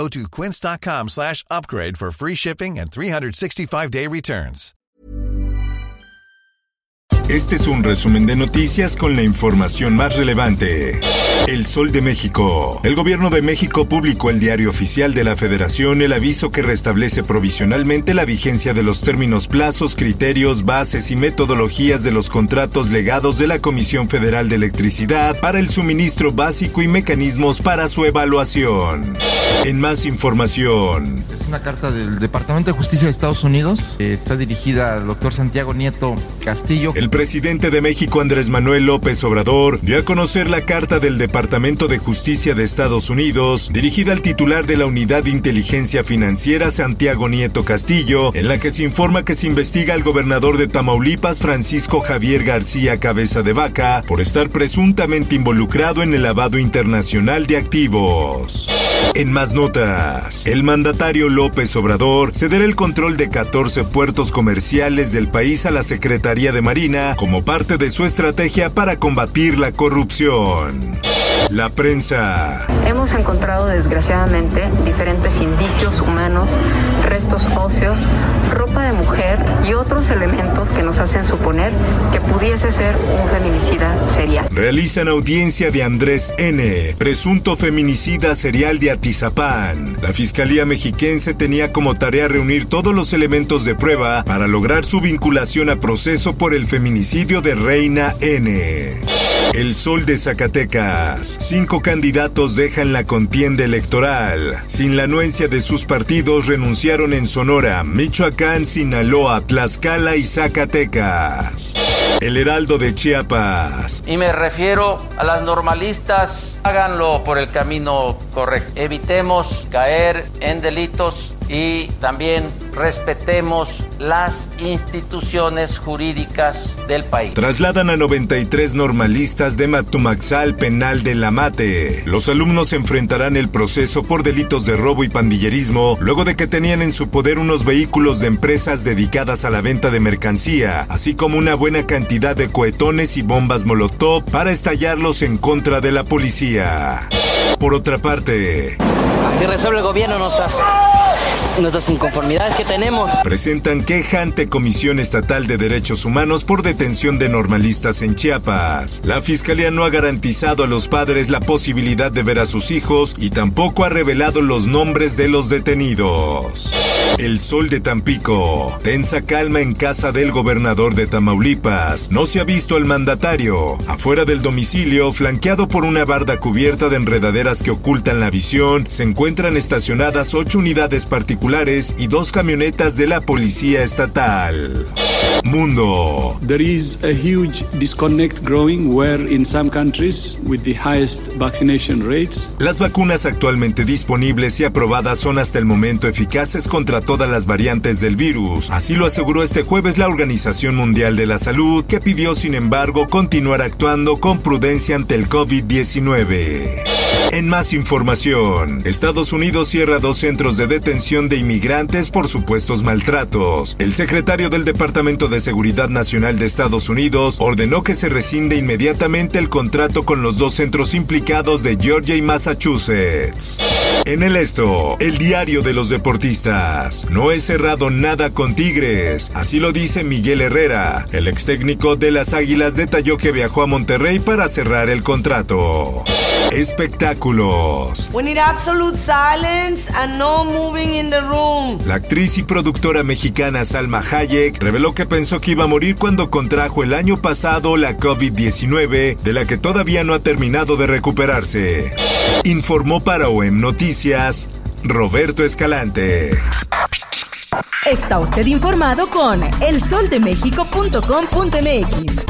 Go to quince.com slash upgrade for free shipping and 365-day returns. Este es un resumen de noticias con la información más relevante. El Sol de México. El gobierno de México publicó el diario oficial de la Federación el aviso que restablece provisionalmente la vigencia de los términos, plazos, criterios, bases y metodologías de los contratos legados de la Comisión Federal de Electricidad para el suministro básico y mecanismos para su evaluación. En más información. Una carta del Departamento de Justicia de Estados Unidos. Eh, está dirigida al doctor Santiago Nieto Castillo. El presidente de México, Andrés Manuel López Obrador, dio a conocer la carta del Departamento de Justicia de Estados Unidos, dirigida al titular de la Unidad de Inteligencia Financiera, Santiago Nieto Castillo, en la que se informa que se investiga al gobernador de Tamaulipas, Francisco Javier García Cabeza de Vaca, por estar presuntamente involucrado en el lavado internacional de activos. En más notas, el mandatario López Obrador cederá el control de 14 puertos comerciales del país a la Secretaría de Marina como parte de su estrategia para combatir la corrupción. La prensa. Hemos encontrado desgraciadamente diferentes indicios humanos, restos óseos, ropa de mujer y otros elementos que nos hacen suponer que pudiese ser un feminicida serial. Realizan audiencia de Andrés N., presunto feminicida serial de Atizapán. La Fiscalía Mexiquense tenía como tarea reunir todos los elementos de prueba para lograr su vinculación a proceso por el feminicidio de Reina N. El Sol de Zacatecas. Cinco candidatos dejan la contienda electoral. Sin la anuencia de sus partidos renunciaron en Sonora, Michoacán, Sinaloa, Tlaxcala y Zacatecas. El Heraldo de Chiapas. Y me refiero a las normalistas, háganlo por el camino correcto. Evitemos caer en delitos y también respetemos las instituciones jurídicas del país. Trasladan a 93 normalistas de Matumaxal Penal de La Mate. Los alumnos enfrentarán el proceso por delitos de robo y pandillerismo luego de que tenían en su poder unos vehículos de empresas dedicadas a la venta de mercancía, así como una buena cantidad de cohetones y bombas molotov para estallarlos en contra de la policía. Por otra parte, así resuelve el gobierno nuestra, nuestras inconformidades que tenemos. Presentan queja ante Comisión Estatal de Derechos Humanos por detención de normalistas en Chiapas. La Fiscalía no ha garantizado a los padres la posibilidad de ver a sus hijos y tampoco ha revelado los nombres de los detenidos. El sol de Tampico. Tensa calma en casa del gobernador de Tamaulipas. No se ha visto al mandatario. Afuera del domicilio, flanqueado por una barda cubierta de enredaderas que ocultan la visión, se encuentran estacionadas ocho unidades particulares y dos camionetas de la policía estatal. Mundo. There is a huge disconnect growing where in some countries with the highest vaccination rates. Las vacunas actualmente disponibles y aprobadas son hasta el momento eficaces contra todas las variantes del virus. Así lo aseguró este jueves la Organización Mundial de la Salud, que pidió sin embargo continuar actuando con prudencia ante el COVID-19. En más información, Estados Unidos cierra dos centros de detención de inmigrantes por supuestos maltratos. El secretario del Departamento de Seguridad Nacional de Estados Unidos ordenó que se rescinde inmediatamente el contrato con los dos centros implicados de Georgia y Massachusetts. En el esto, el diario de los deportistas. No he cerrado nada con Tigres, así lo dice Miguel Herrera. El ex técnico de las Águilas detalló que viajó a Monterrey para cerrar el contrato. Espectáculos. We need absolute silence and no moving in the room. La actriz y productora mexicana Salma Hayek reveló que pensó que iba a morir cuando contrajo el año pasado la COVID-19, de la que todavía no ha terminado de recuperarse. Informó para OEM Noticias Roberto Escalante. Está usted informado con elsoldemexico.com.mx.